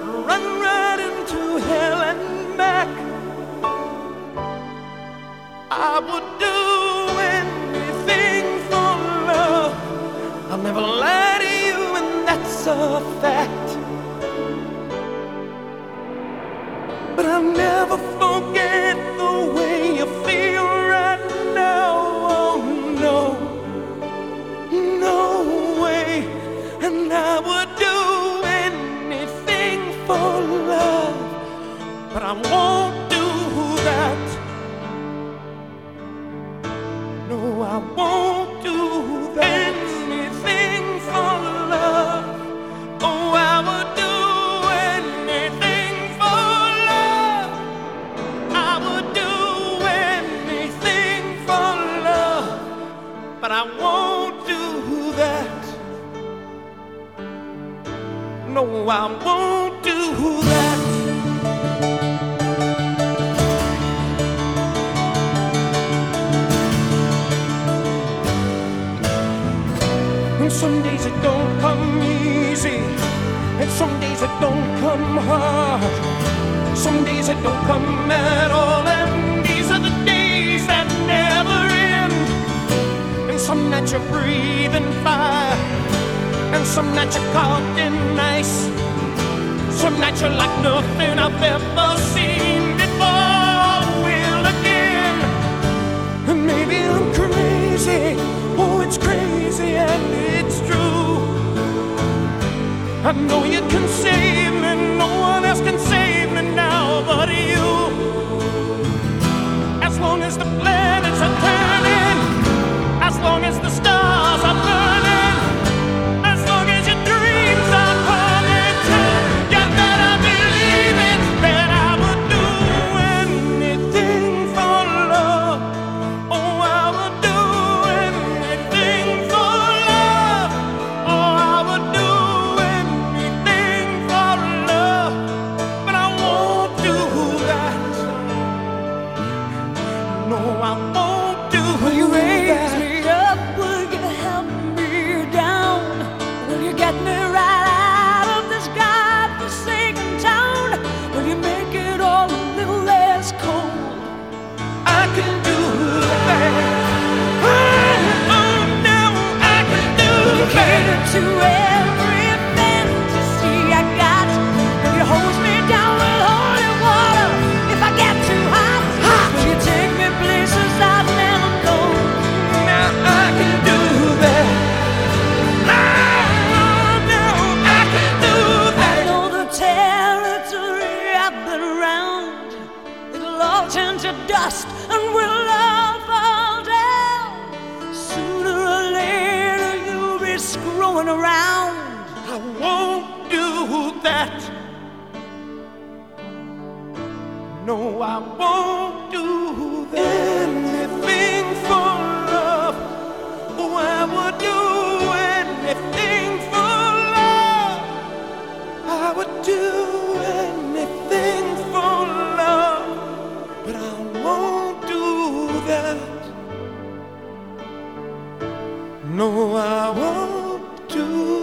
I'd run right into hell and back. I would do anything for love. I'll never lie to you, and that's a fact. But I'll never forget love, but I won't do that. No, I won't do that. Anything for love. Oh, I would do anything for love. I would do anything for love, but I won't do that. No, I won't do some days it don't come easy, and some days it don't come hard. Some days it don't come at all, and these are the days that never end. And some nights you're breathing fire, and some nights you're caught in ice. Some nights you're like nothing I've ever seen before. Will again, and maybe I'm crazy. Oh, it's crazy and it's true. I know you can save me, no one else can save me now but you. As long as the planets do you dust and we'll all fall down. Sooner or later, you'll be screwing around. I won't do that. No, I won't true.